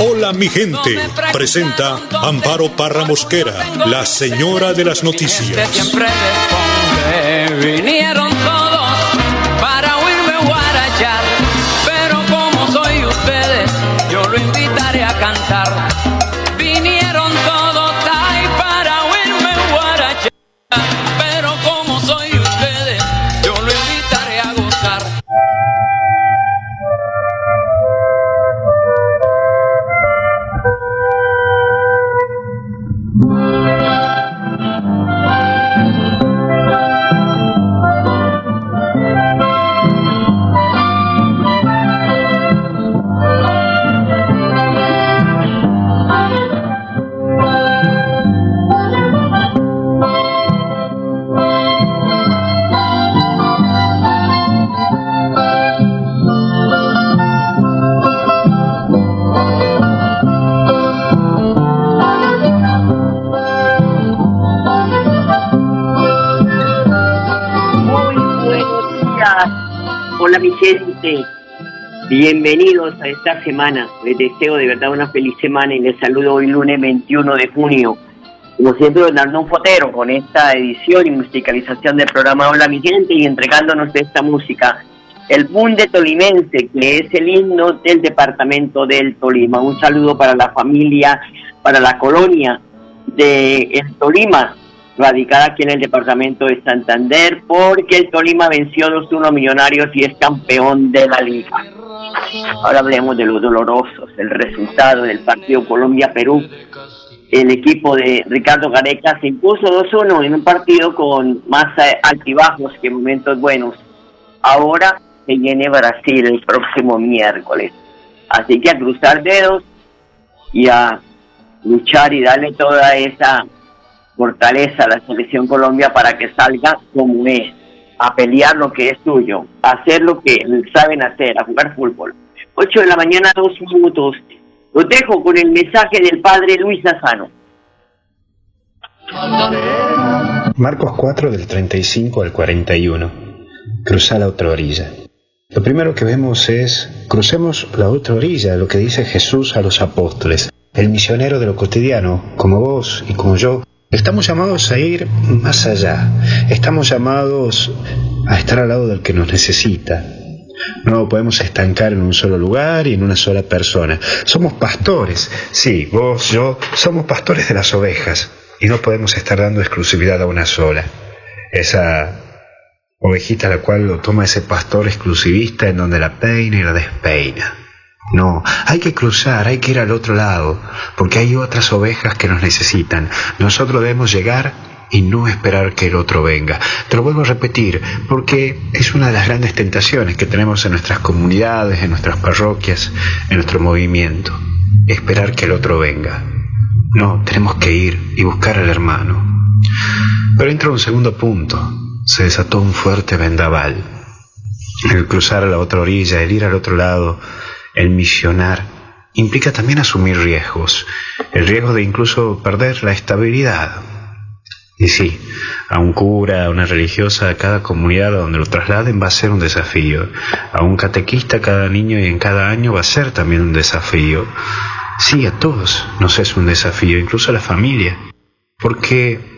Hola mi gente, presenta Amparo Parra Mosquera, la señora de las noticias. Vinieron todos para oírme guarachar. Pero como soy ustedes, yo lo invitaré a cantar. Hola mi gente. Bienvenidos a esta semana. Les deseo de verdad una feliz semana y les saludo hoy lunes 21 de junio. Como siempre, Arnón Fotero con esta edición y musicalización del programa Hola mi gente y entregándonos esta música. El Bunde Tolimense, que es el himno del departamento del Tolima. Un saludo para la familia, para la colonia de Tolima, radicada aquí en el departamento de Santander, porque el Tolima venció 2-1 Millonarios y es campeón de la liga. Ahora hablemos de los dolorosos, el resultado del partido Colombia-Perú. El equipo de Ricardo Gareca se impuso 2-1 en un partido con más eh, altibajos que momentos buenos. Ahora se viene Brasil el próximo miércoles. Así que a cruzar dedos y a luchar y darle toda esa fortaleza a la selección Colombia para que salga como es, a pelear lo que es tuyo, a hacer lo que saben hacer, a jugar fútbol. 8 de la mañana, dos minutos. Los dejo con el mensaje del padre Luis Azano. Marcos 4 del 35 al 41. Cruzar la otra orilla. Lo primero que vemos es, crucemos la otra orilla, lo que dice Jesús a los apóstoles. El misionero de lo cotidiano, como vos y como yo, estamos llamados a ir más allá. Estamos llamados a estar al lado del que nos necesita. No podemos estancar en un solo lugar y en una sola persona. Somos pastores, sí, vos, yo, somos pastores de las ovejas y no podemos estar dando exclusividad a una sola. Esa ovejita a la cual lo toma ese pastor exclusivista en donde la peina y la despeina. No, hay que cruzar, hay que ir al otro lado, porque hay otras ovejas que nos necesitan. Nosotros debemos llegar y no esperar que el otro venga. Te lo vuelvo a repetir, porque es una de las grandes tentaciones que tenemos en nuestras comunidades, en nuestras parroquias, en nuestro movimiento. Esperar que el otro venga. No, tenemos que ir y buscar al hermano. Pero entra un segundo punto. Se desató un fuerte vendaval. El cruzar a la otra orilla, el ir al otro lado, el misionar, implica también asumir riesgos. El riesgo de incluso perder la estabilidad. Y sí, a un cura, a una religiosa, a cada comunidad donde lo trasladen va a ser un desafío. A un catequista, cada niño y en cada año va a ser también un desafío. Sí, a todos nos es un desafío, incluso a la familia. Porque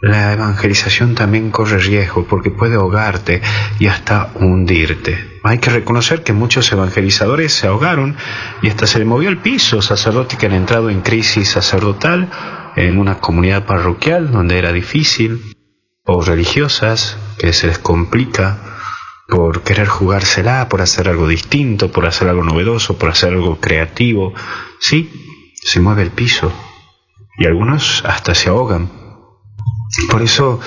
la evangelización también corre riesgo, porque puede ahogarte y hasta hundirte. Hay que reconocer que muchos evangelizadores se ahogaron y hasta se le movió el piso, sacerdotes que han entrado en crisis sacerdotal en una comunidad parroquial donde era difícil, o religiosas que se les complica por querer jugársela, por hacer algo distinto, por hacer algo novedoso, por hacer algo creativo. Sí, se mueve el piso y algunos hasta se ahogan. Por eso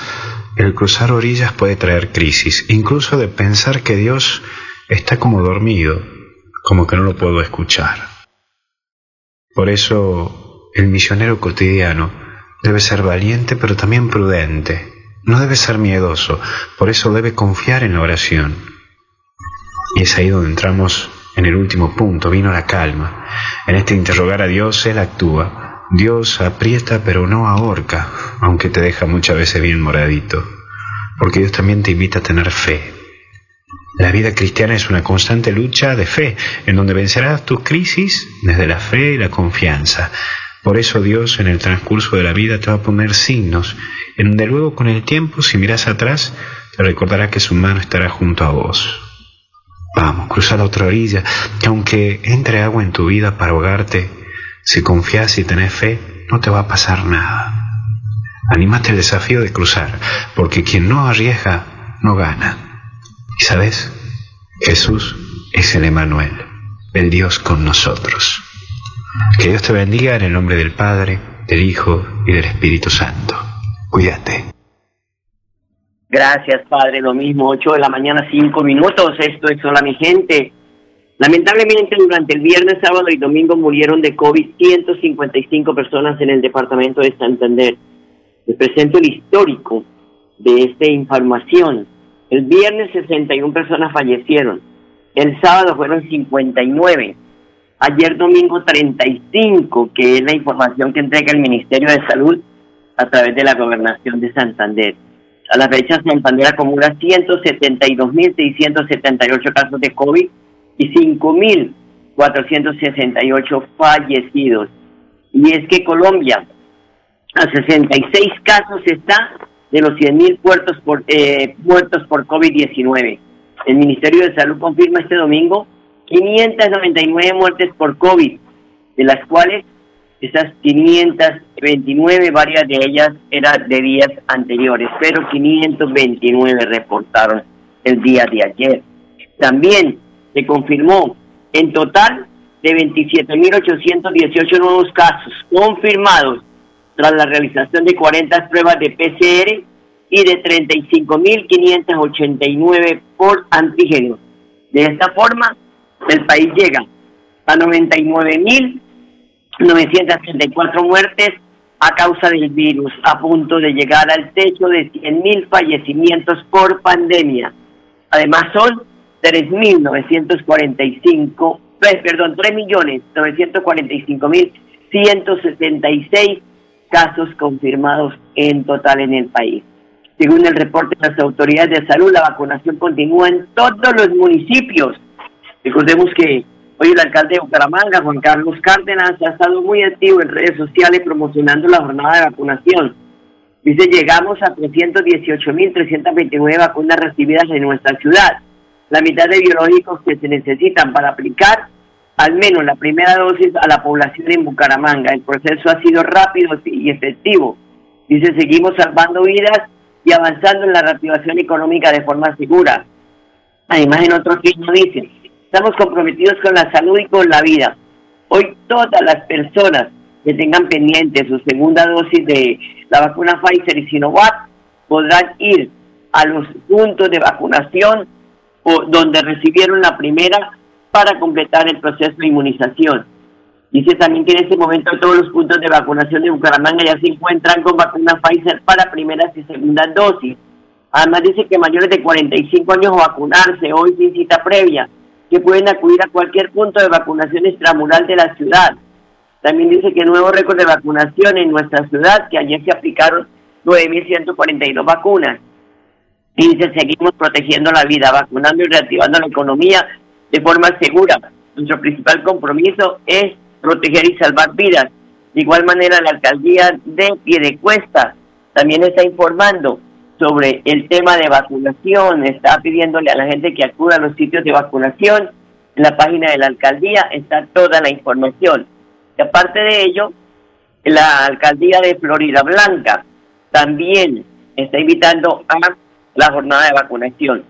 el cruzar orillas puede traer crisis, incluso de pensar que Dios está como dormido, como que no lo puedo escuchar. Por eso el misionero cotidiano, debe ser valiente pero también prudente. No debe ser miedoso, por eso debe confiar en la oración. Y es ahí donde entramos en el último punto, vino la calma. En este interrogar a Dios, Él actúa. Dios aprieta pero no ahorca, aunque te deja muchas veces bien moradito. Porque Dios también te invita a tener fe. La vida cristiana es una constante lucha de fe, en donde vencerás tus crisis desde la fe y la confianza. Por eso Dios en el transcurso de la vida te va a poner signos, en donde luego con el tiempo, si miras atrás, te recordará que su mano estará junto a vos. Vamos, cruza la otra orilla, que aunque entre agua en tu vida para ahogarte, si confías y tenés fe, no te va a pasar nada. Anímate al desafío de cruzar, porque quien no arriesga, no gana. Y sabes, Jesús es el Emanuel, el Dios con nosotros. Que Dios te bendiga en el nombre del Padre, del Hijo y del Espíritu Santo. Cuídate. Gracias, Padre. Lo mismo, 8 de la mañana, 5 minutos. Esto es Hola, mi gente. Lamentablemente, durante el viernes, sábado y domingo murieron de COVID 155 personas en el departamento de Santander. Les presento el histórico de esta información. El viernes, 61 personas fallecieron. El sábado fueron 59 ayer domingo 35, que es la información que entrega el Ministerio de Salud a través de la Gobernación de Santander. A la fecha, Santander acumula 172.678 casos de COVID y 5.468 fallecidos. Y es que Colombia a 66 casos está de los 100.000 muertos por, eh, muertos por COVID-19. El Ministerio de Salud confirma este domingo 599 muertes por COVID, de las cuales esas 529, varias de ellas eran de días anteriores, pero 529 reportaron el día de ayer. También se confirmó en total de 27.818 nuevos casos confirmados tras la realización de 40 pruebas de PCR y de 35.589 por antígeno. De esta forma, el país llega a 99.934 muertes a causa del virus, a punto de llegar al techo de 100.000 fallecimientos por pandemia. Además son 3.945, pues, perdón, 3.945.176 casos confirmados en total en el país. Según el reporte de las autoridades de salud, la vacunación continúa en todos los municipios Recordemos que hoy el alcalde de Bucaramanga, Juan Carlos Cárdenas, ha estado muy activo en redes sociales promocionando la jornada de vacunación. Dice, llegamos a 318.329 vacunas recibidas en nuestra ciudad. La mitad de biológicos que se necesitan para aplicar al menos la primera dosis a la población en Bucaramanga. El proceso ha sido rápido y efectivo. Dice, seguimos salvando vidas y avanzando en la reactivación económica de forma segura. Además, en otro signo dice, Estamos comprometidos con la salud y con la vida. Hoy todas las personas que tengan pendiente su segunda dosis de la vacuna Pfizer y Sinovac podrán ir a los puntos de vacunación o donde recibieron la primera para completar el proceso de inmunización. Dice también que en este momento todos los puntos de vacunación de Bucaramanga ya se encuentran con vacuna Pfizer para primeras y segundas dosis. Además dice que mayores de 45 años vacunarse hoy sin cita previa que pueden acudir a cualquier punto de vacunación extramural de la ciudad. También dice que nuevo récord de vacunación en nuestra ciudad, que ayer se aplicaron 9.142 vacunas. Y dice, seguimos protegiendo la vida, vacunando y reactivando la economía de forma segura. Nuestro principal compromiso es proteger y salvar vidas. De igual manera, la alcaldía de Piedecuesta también está informando sobre el tema de vacunación, está pidiéndole a la gente que acuda a los sitios de vacunación. En la página de la alcaldía está toda la información. Y aparte de ello, la alcaldía de Florida Blanca también está invitando a la jornada de vacunación.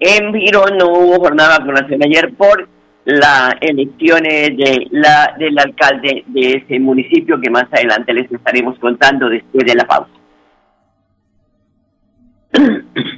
En Girón no hubo jornada de vacunación ayer por las elecciones de la, del alcalde de ese municipio que más adelante les estaremos contando después de la pausa.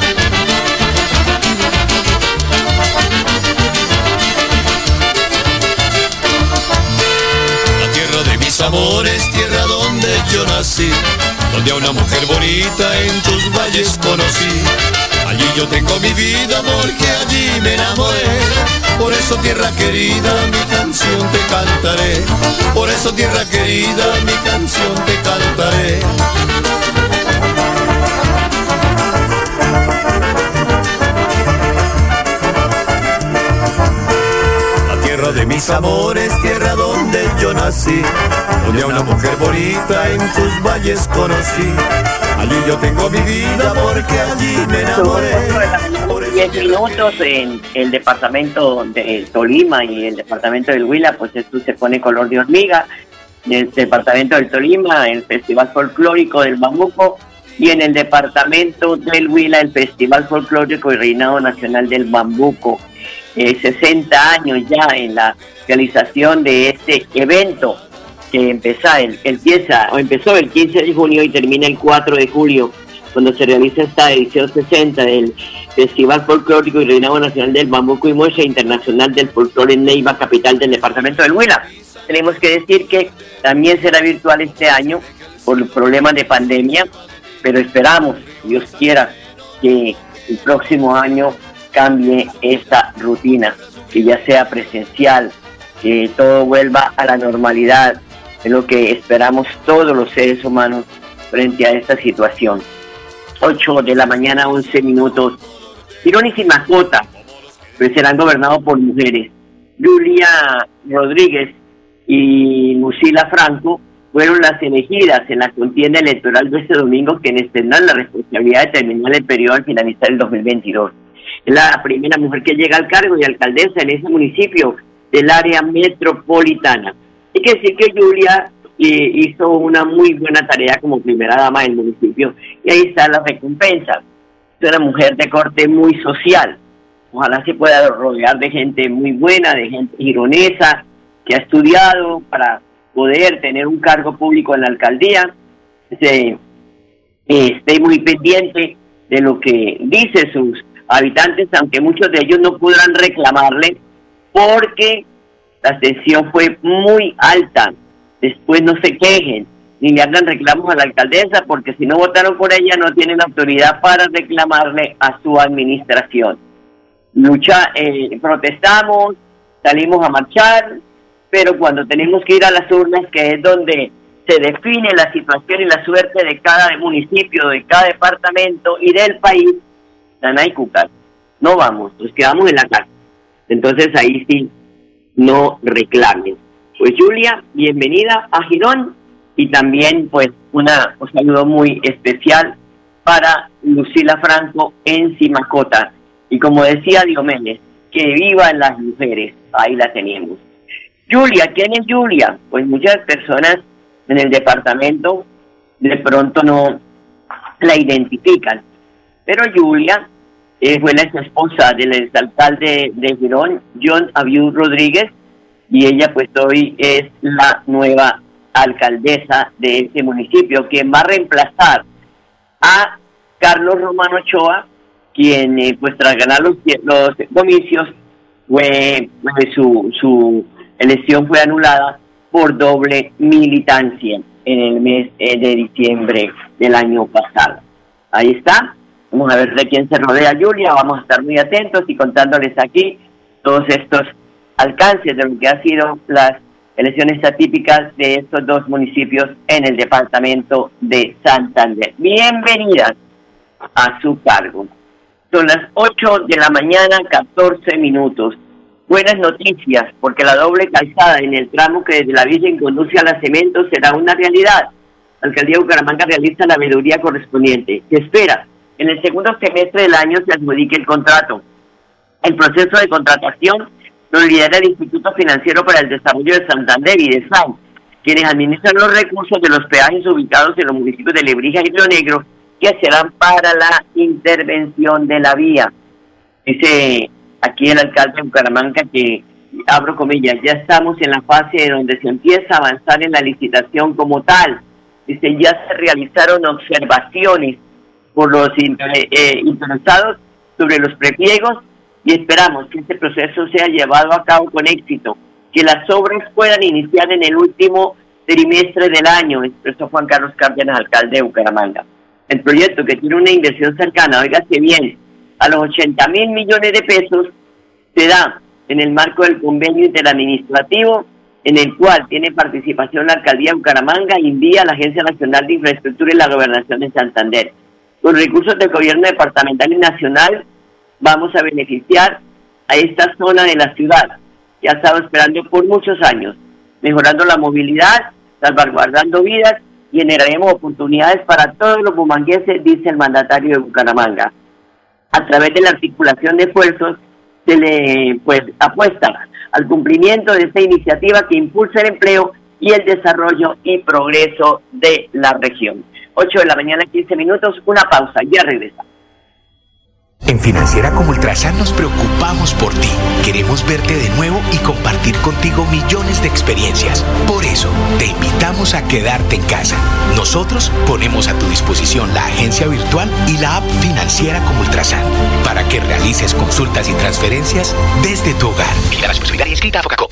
Amores, tierra donde yo nací, donde a una mujer bonita en tus valles conocí. Allí yo tengo mi vida porque allí me enamoré. Por eso tierra querida mi canción te cantaré. Por eso tierra querida mi canción te cantaré. Mis amores, tierra donde yo nací, donde a una mujer bonita en sus valles conocí. Allí yo tengo mi vida porque allí me enamoré. Diez minutos en el departamento de Tolima y el departamento del Huila, pues esto se pone color de hormiga. En el departamento del Tolima, el Festival Folclórico del Bambuco, y en el departamento del Huila, el Festival Folclórico y Reinado Nacional del Bambuco. 60 eh, años ya en la realización de este evento que empieza el, empieza o empezó el 15 de junio y termina el 4 de julio cuando se realiza esta edición 60 del Festival Folclórico y Reinado Nacional del Bambuco y Muestra Internacional del Folclore en Neiva, capital del departamento del Huila. Tenemos que decir que también será virtual este año por problemas de pandemia, pero esperamos, Dios quiera, que el próximo año cambie esta rutina, que ya sea presencial, que todo vuelva a la normalidad, es lo que esperamos todos los seres humanos frente a esta situación. 8 de la mañana, 11 minutos. Ironis y Mascota pues serán gobernados por mujeres. Julia Rodríguez y Lucila Franco fueron las elegidas en la contienda electoral de este domingo quienes tendrán la responsabilidad de terminar el periodo al finalizar el 2022. Es la primera mujer que llega al cargo de alcaldesa en ese municipio del área metropolitana. Hay que decir que Julia eh, hizo una muy buena tarea como primera dama del municipio y ahí está la recompensa. Es una mujer de corte muy social. Ojalá se pueda rodear de gente muy buena, de gente gironesa, que ha estudiado para poder tener un cargo público en la alcaldía. Se, esté muy pendiente de lo que dice sus habitantes, aunque muchos de ellos no podrán reclamarle porque la tensión fue muy alta. Después no se quejen ni le hagan reclamos a la alcaldesa porque si no votaron por ella no tienen autoridad para reclamarle a su administración. Lucha, eh, protestamos, salimos a marchar, pero cuando tenemos que ir a las urnas, que es donde se define la situación y la suerte de cada municipio, de cada departamento y del país, No vamos, nos quedamos en la casa. Entonces ahí sí, no reclamen. Pues Julia, bienvenida a Girón y también pues una, un saludo muy especial para Lucila Franco en Simacota. Y como decía Diomedes, que vivan las mujeres, ahí la tenemos. Julia, ¿quién es Julia? Pues muchas personas en el departamento de pronto no la identifican. Pero Julia eh, fue la esposa del exalcalde de Girón, John Abiud Rodríguez, y ella pues hoy es la nueva alcaldesa de este municipio, quien va a reemplazar a Carlos Romano Ochoa, quien eh, pues tras ganar los, los comicios fue, su, su elección fue anulada por doble militancia en el mes eh, de diciembre del año pasado. Ahí está, Vamos a ver de quién se rodea Julia, vamos a estar muy atentos y contándoles aquí todos estos alcances de lo que han sido las elecciones atípicas de estos dos municipios en el departamento de Santander. Bienvenidas a su cargo. Son las 8 de la mañana, 14 minutos. Buenas noticias, porque la doble calzada en el tramo que desde la Virgen conduce a la Cemento será una realidad. La alcaldía de Bucaramanga realiza la veeduría correspondiente. Se espera en el segundo semestre del año se adjudique el contrato. El proceso de contratación lo lidera el Instituto Financiero para el Desarrollo de Santander y de SAN. quienes administran los recursos de los peajes ubicados en los municipios de Lebrija y Río Negro, que serán para la intervención de la vía. Dice aquí el alcalde de Bucaramanga que, abro comillas, ya estamos en la fase donde se empieza a avanzar en la licitación como tal. Dice, ya se realizaron observaciones por los eh, interesados sobre los prepliegos y esperamos que este proceso sea llevado a cabo con éxito, que las obras puedan iniciar en el último trimestre del año, expresó Juan Carlos Cárdenas, alcalde de Bucaramanga. El proyecto que tiene una inversión cercana, oígase bien, a los 80 mil millones de pesos, se da en el marco del convenio interadministrativo en el cual tiene participación la alcaldía de Bucaramanga, envía la Agencia Nacional de Infraestructura y la Gobernación de Santander. Con recursos del gobierno departamental y nacional vamos a beneficiar a esta zona de la ciudad que ha estado esperando por muchos años, mejorando la movilidad, salvaguardando vidas y generaremos oportunidades para todos los bumangueses, dice el mandatario de Bucaramanga. A través de la articulación de esfuerzos se le pues apuesta al cumplimiento de esta iniciativa que impulsa el empleo y el desarrollo y progreso de la región. 8 de la mañana, 15 minutos, una pausa, ya regresamos. En Financiera como Ultrasan nos preocupamos por ti. Queremos verte de nuevo y compartir contigo millones de experiencias. Por eso, te invitamos a quedarte en casa. Nosotros ponemos a tu disposición la agencia virtual y la app Financiera como Ultrasan para que realices consultas y transferencias desde tu hogar. Mira la responsabilidad inscrita a Focacop.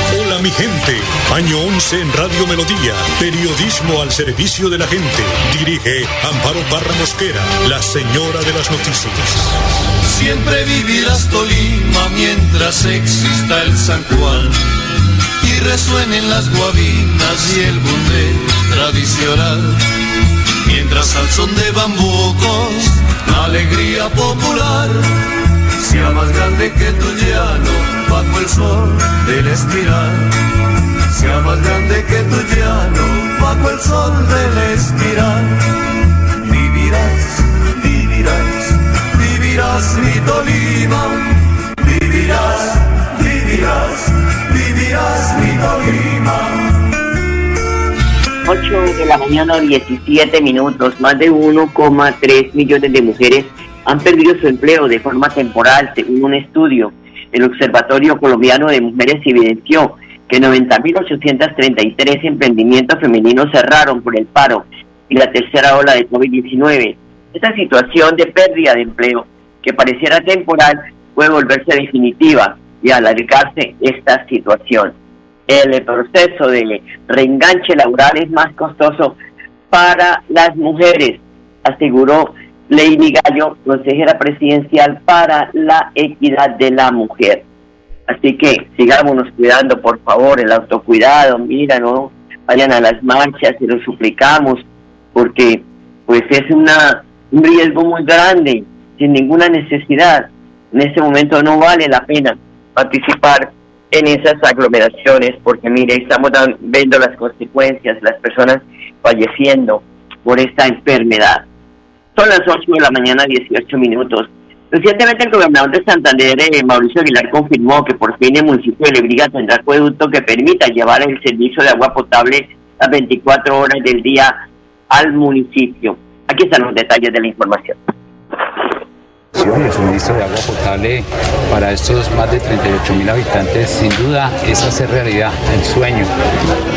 Mi gente. Año 11 en Radio Melodía. Periodismo al servicio de la gente. Dirige Amparo Parra Mosquera, la señora de las noticias. Siempre vivirás Tolima mientras exista el San Juan y resuenen las guabinas y el bundé tradicional. Mientras al son de bambucos, la alegría popular sea más grande que tu llano bajo el sol del espiral. Sea más grande que tu llano bajo el sol del espiral. Vivirás, vivirás, vivirás mi Tolima. Vivirás, vivirás, vivirás mi Tolima. 8 de la mañana, 17 minutos. Más de 1,3 millones de mujeres han perdido su empleo de forma temporal, según un estudio. El Observatorio Colombiano de Mujeres evidenció que 90.833 emprendimientos femeninos cerraron por el paro y la tercera ola de COVID-19. Esta situación de pérdida de empleo, que pareciera temporal, puede volverse definitiva y alargarse esta situación el proceso de reenganche laboral es más costoso para las mujeres, aseguró Lady Gallo, consejera presidencial para la equidad de la mujer. Así que sigámonos cuidando, por favor, el autocuidado, mira, no vayan a las marchas y lo suplicamos, porque pues es una, un riesgo muy grande, sin ninguna necesidad. En este momento no vale la pena participar en esas aglomeraciones, porque mire, estamos viendo las consecuencias, las personas falleciendo por esta enfermedad. Son las 8 de la mañana, 18 minutos. Recientemente el gobernador de Santander, eh, Mauricio Aguilar, confirmó que por fin el municipio de Lebriga tendrá acueducto que permita llevar el servicio de agua potable las 24 horas del día al municipio. Aquí están los detalles de la información el suministro de agua potable para estos más de 38 mil habitantes, sin duda es hacer realidad el sueño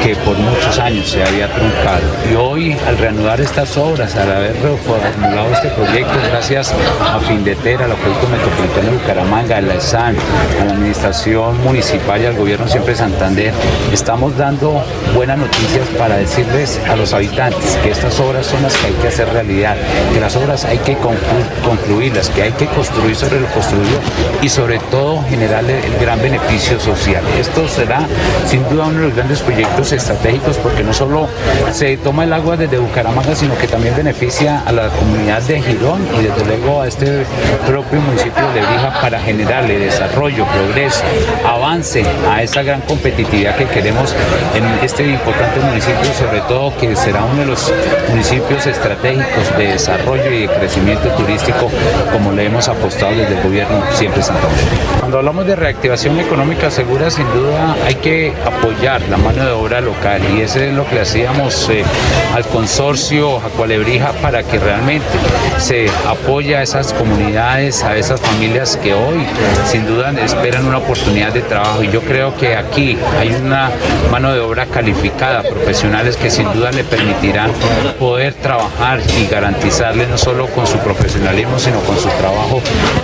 que por muchos años se había truncado. Y hoy, al reanudar estas obras, al haber reformulado este proyecto, gracias a Findetera, al Acueducto Metropolitano de Bucaramanga, a la ESAN, a la Administración Municipal y al Gobierno siempre Santander, estamos dando buenas noticias para decirles a los habitantes que estas obras son las que hay que hacer realidad, que las obras hay que concluirlas, que hay que construir sobre lo construido y sobre todo generarle el gran beneficio social. Esto será sin duda uno de los grandes proyectos estratégicos porque no solo se toma el agua desde Bucaramanga, sino que también beneficia a la comunidad de Girón y desde luego a este propio municipio de Lebrija para generarle desarrollo, progreso, avance a esa gran competitividad que queremos en este importante municipio, sobre todo que será uno de los municipios estratégicos de desarrollo y de crecimiento turístico como le hemos apostado desde el gobierno siempre Santander. Cuando hablamos de reactivación económica segura, sin duda hay que apoyar la mano de obra local y eso es lo que hacíamos eh, al consorcio Acualebrija para que realmente se apoye a esas comunidades, a esas familias que hoy sin duda esperan una oportunidad de trabajo y yo creo que aquí hay una mano de obra calificada, profesionales que sin duda le permitirán poder trabajar y garantizarle no solo con su profesionalismo sino con su trabajo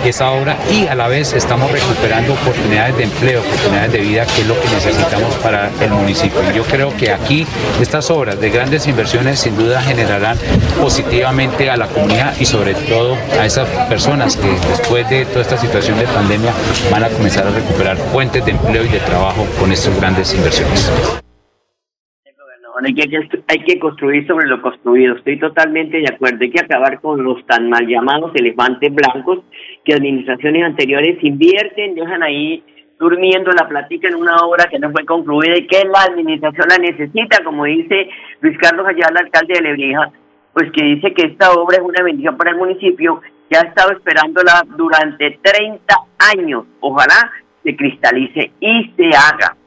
esa obra y a la vez estamos recuperando oportunidades de empleo, oportunidades de vida que es lo que necesitamos para el municipio. Y yo creo que aquí estas obras de grandes inversiones sin duda generarán positivamente a la comunidad y sobre todo a esas personas que después de toda esta situación de pandemia van a comenzar a recuperar fuentes de empleo y de trabajo con estas grandes inversiones. Hay que, hay que construir sobre lo construido. Estoy totalmente de acuerdo. Hay que acabar con los tan mal llamados elefantes blancos que administraciones anteriores invierten, dejan ahí durmiendo la platica en una obra que no fue concluida y que la administración la necesita, como dice Luis Carlos Ayala, alcalde de Lebrija, pues que dice que esta obra es una bendición para el municipio, que ha estado esperándola durante 30 años. Ojalá se cristalice y se haga.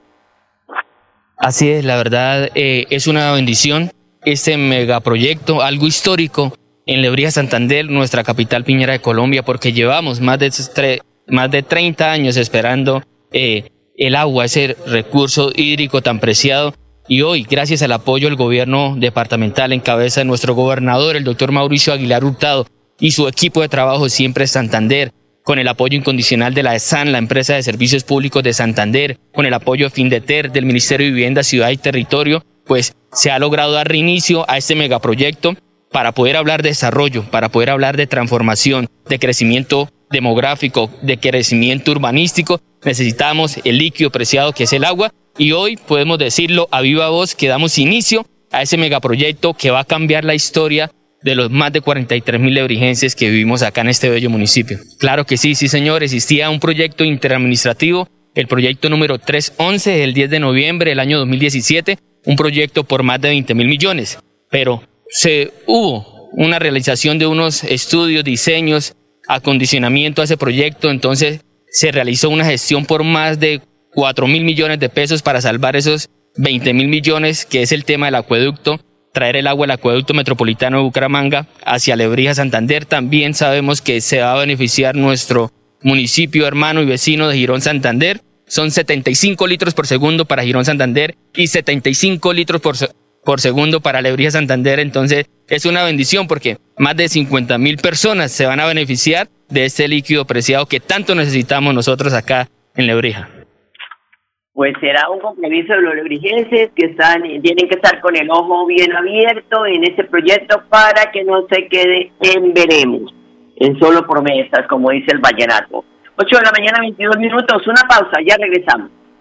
Así es, la verdad eh, es una bendición este megaproyecto, algo histórico en Lebrija Santander, nuestra capital piñera de Colombia, porque llevamos más de, más de 30 años esperando eh, el agua, ese recurso hídrico tan preciado. Y hoy, gracias al apoyo del gobierno departamental en cabeza de nuestro gobernador, el doctor Mauricio Aguilar Hurtado, y su equipo de trabajo siempre Santander, con el apoyo incondicional de la ESAN, la empresa de servicios públicos de Santander, con el apoyo FINDETER del Ministerio de Vivienda, Ciudad y Territorio, pues se ha logrado dar reinicio a este megaproyecto para poder hablar de desarrollo, para poder hablar de transformación, de crecimiento demográfico, de crecimiento urbanístico, necesitamos el líquido preciado que es el agua y hoy podemos decirlo a viva voz que damos inicio a ese megaproyecto que va a cambiar la historia de los más de 43 mil lebrigenses que vivimos acá en este bello municipio. Claro que sí, sí señor, existía un proyecto interadministrativo, el proyecto número 311 el 10 de noviembre del año 2017, un proyecto por más de 20 mil millones, pero se hubo una realización de unos estudios, diseños, acondicionamiento a ese proyecto, entonces se realizó una gestión por más de 4 mil millones de pesos para salvar esos 20 mil millones, que es el tema del acueducto, traer el agua al acueducto metropolitano de Bucaramanga hacia Lebrija, Santander. También sabemos que se va a beneficiar nuestro municipio hermano y vecino de Girón, Santander. Son 75 litros por segundo para Girón, Santander y 75 litros por, por segundo para Lebrija, Santander. Entonces es una bendición porque más de 50 mil personas se van a beneficiar de este líquido preciado que tanto necesitamos nosotros acá en Lebrija. Pues será un compromiso de los lebrijenses que están, tienen que estar con el ojo bien abierto en este proyecto para que no se quede en veremos, en solo promesas, como dice el vallenato. 8 de la mañana, 22 minutos, una pausa, ya regresamos.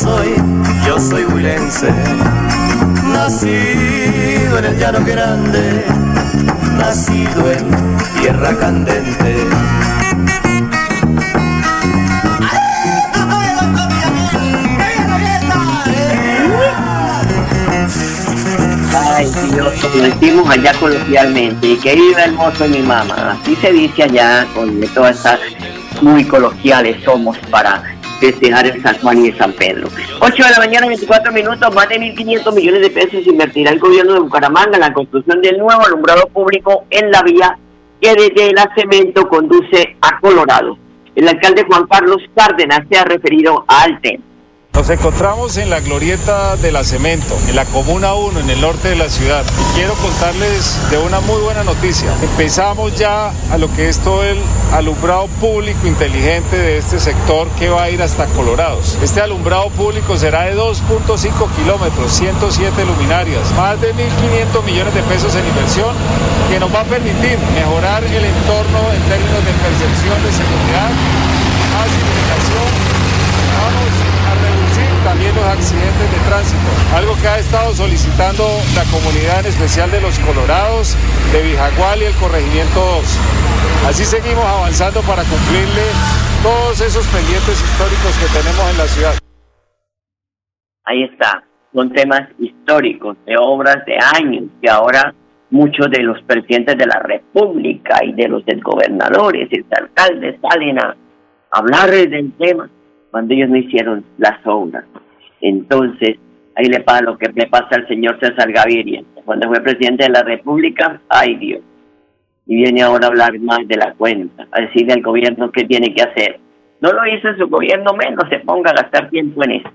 Soy, yo soy huilense. Nacido en el llano grande. Nacido en tierra candente. Ay, Dios, como decimos allá coloquialmente, y que viva hermoso mi mamá. Así se dice allá, con todas estas muy coloquiales somos para festejar el San Juan y San Pedro. 8 de la mañana, 24 minutos, más de 1.500 millones de pesos invertirá el gobierno de Bucaramanga en la construcción del nuevo alumbrado público en la vía que desde el cemento conduce a Colorado. El alcalde Juan Carlos Cárdenas se ha referido al tema. Nos encontramos en la glorieta de la Cemento, en la Comuna 1, en el norte de la ciudad. Y quiero contarles de una muy buena noticia. Empezamos ya a lo que es todo el alumbrado público inteligente de este sector que va a ir hasta Colorados. Este alumbrado público será de 2.5 kilómetros, 107 luminarias, más de 1.500 millones de pesos en inversión que nos va a permitir mejorar el entorno en términos de percepción de seguridad, más iluminación. También los accidentes de tránsito, algo que ha estado solicitando la comunidad, en especial de los Colorados, de Vijagual y el Corregimiento 2. Así seguimos avanzando para cumplirle todos esos pendientes históricos que tenemos en la ciudad. Ahí está, son temas históricos, de obras de años, que ahora muchos de los presidentes de la República y de los gobernadores y alcaldes salen a hablar del tema cuando ellos no hicieron las obras. Entonces, ahí le pasa lo que le pasa al señor César Gaviria. Cuando fue presidente de la República, ay Dios. Y viene ahora a hablar más de la cuenta, a decirle al gobierno qué tiene que hacer. No lo hizo su gobierno, menos se ponga a gastar tiempo en eso.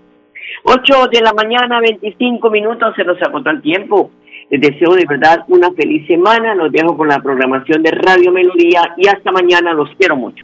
8 de la mañana, 25 minutos, se nos agotó el tiempo. Les deseo de verdad una feliz semana. Los dejo con la programación de Radio Melodía y hasta mañana. Los quiero mucho.